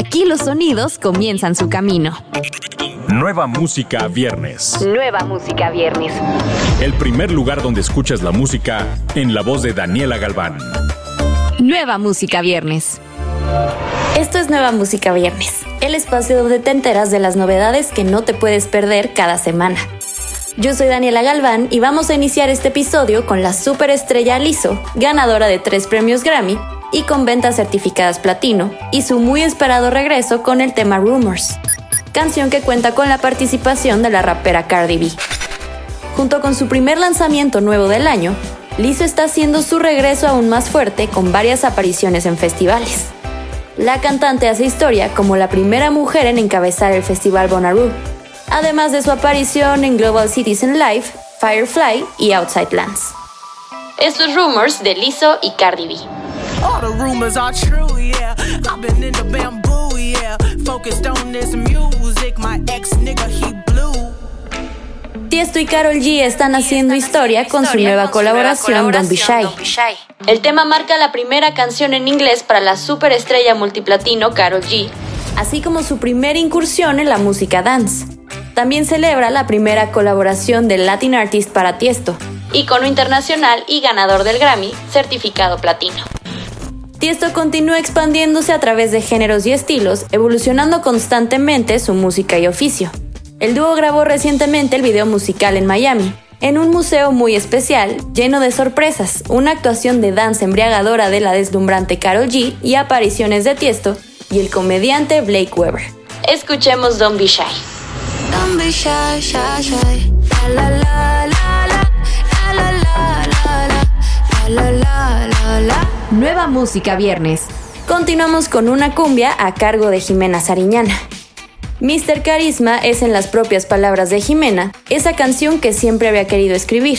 Aquí los sonidos comienzan su camino. Nueva música viernes. Nueva música viernes. El primer lugar donde escuchas la música en la voz de Daniela Galván. Nueva música viernes. Esto es Nueva Música Viernes, el espacio donde te enteras de las novedades que no te puedes perder cada semana. Yo soy Daniela Galván y vamos a iniciar este episodio con la superestrella Lizzo, ganadora de tres premios Grammy y con ventas certificadas platino, y su muy esperado regreso con el tema Rumors, canción que cuenta con la participación de la rapera Cardi B. Junto con su primer lanzamiento nuevo del año, Lizzo está haciendo su regreso aún más fuerte con varias apariciones en festivales. La cantante hace historia como la primera mujer en encabezar el festival Bonnaroo, además de su aparición en Global Citizen Live, Firefly y Outside Lands. Estos rumors de Lizzo y Cardi B. Tiesto y Carol G están haciendo historia con su nueva colaboración Don't Be Shy. El tema marca la primera canción en inglés para la superestrella multiplatino Carol G, así como su primera incursión en la música dance. También celebra la primera colaboración del Latin Artist para Tiesto, icono internacional y ganador del Grammy, certificado platino. Tiesto continúa expandiéndose a través de géneros y estilos, evolucionando constantemente su música y oficio. El dúo grabó recientemente el video musical en Miami, en un museo muy especial, lleno de sorpresas, una actuación de danza embriagadora de la deslumbrante Carol G y apariciones de Tiesto y el comediante Blake Weber. Escuchemos Don't Be Shy. Nueva música viernes. Continuamos con una cumbia a cargo de Jimena Sariñana. Mr. Carisma es en las propias palabras de Jimena, esa canción que siempre había querido escribir,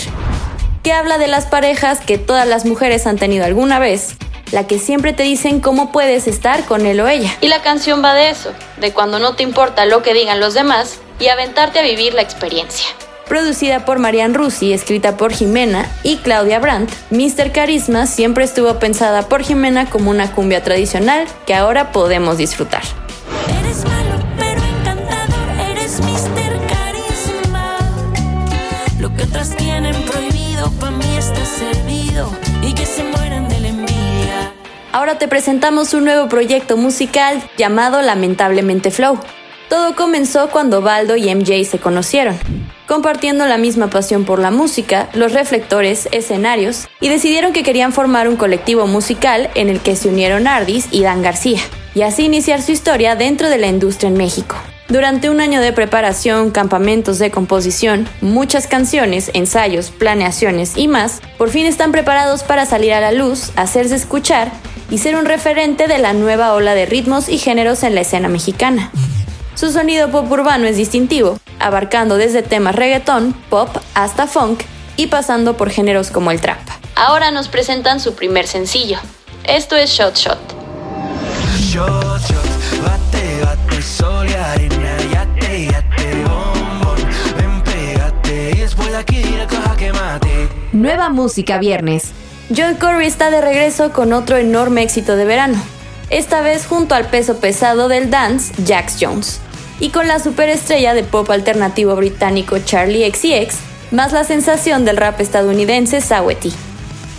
que habla de las parejas que todas las mujeres han tenido alguna vez, la que siempre te dicen cómo puedes estar con él o ella. Y la canción va de eso, de cuando no te importa lo que digan los demás y aventarte a vivir la experiencia. Producida por Marian Rusi, escrita por Jimena y Claudia Brandt, Mr. Carisma siempre estuvo pensada por Jimena como una cumbia tradicional que ahora podemos disfrutar. Eres malo, pero encantador, eres Mr. Carisma. Lo que otras tienen prohibido, para mí está servido y que se mueran de la envidia. Ahora te presentamos un nuevo proyecto musical llamado Lamentablemente Flow. Todo comenzó cuando Baldo y MJ se conocieron compartiendo la misma pasión por la música, los reflectores, escenarios, y decidieron que querían formar un colectivo musical en el que se unieron Ardis y Dan García, y así iniciar su historia dentro de la industria en México. Durante un año de preparación, campamentos de composición, muchas canciones, ensayos, planeaciones y más, por fin están preparados para salir a la luz, hacerse escuchar y ser un referente de la nueva ola de ritmos y géneros en la escena mexicana. Su sonido pop urbano es distintivo, abarcando desde temas reggaetón, pop hasta funk y pasando por géneros como el trap. Ahora nos presentan su primer sencillo. Esto es Shot Shot. Nueva música viernes. John Curry está de regreso con otro enorme éxito de verano, esta vez junto al peso pesado del dance, Jax Jones y con la superestrella de pop alternativo británico Charlie XCX, más la sensación del rap estadounidense Saweti.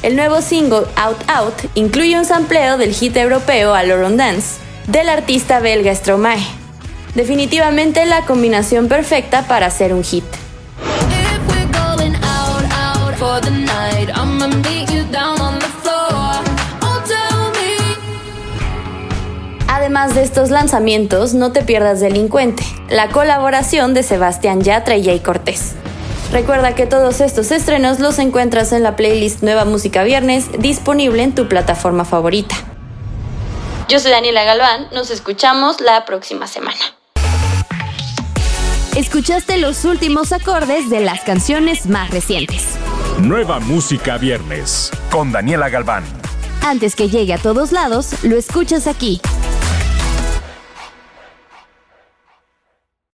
El nuevo single Out Out incluye un sampleo del hit europeo Aloron Dance, del artista belga Stromae. Definitivamente la combinación perfecta para hacer un hit. Además de estos lanzamientos, no te pierdas Delincuente, la colaboración de Sebastián Yatra y Jay Cortés. Recuerda que todos estos estrenos los encuentras en la playlist Nueva Música Viernes, disponible en tu plataforma favorita. Yo soy Daniela Galván, nos escuchamos la próxima semana. Escuchaste los últimos acordes de las canciones más recientes. Nueva Música Viernes, con Daniela Galván. Antes que llegue a todos lados, lo escuchas aquí.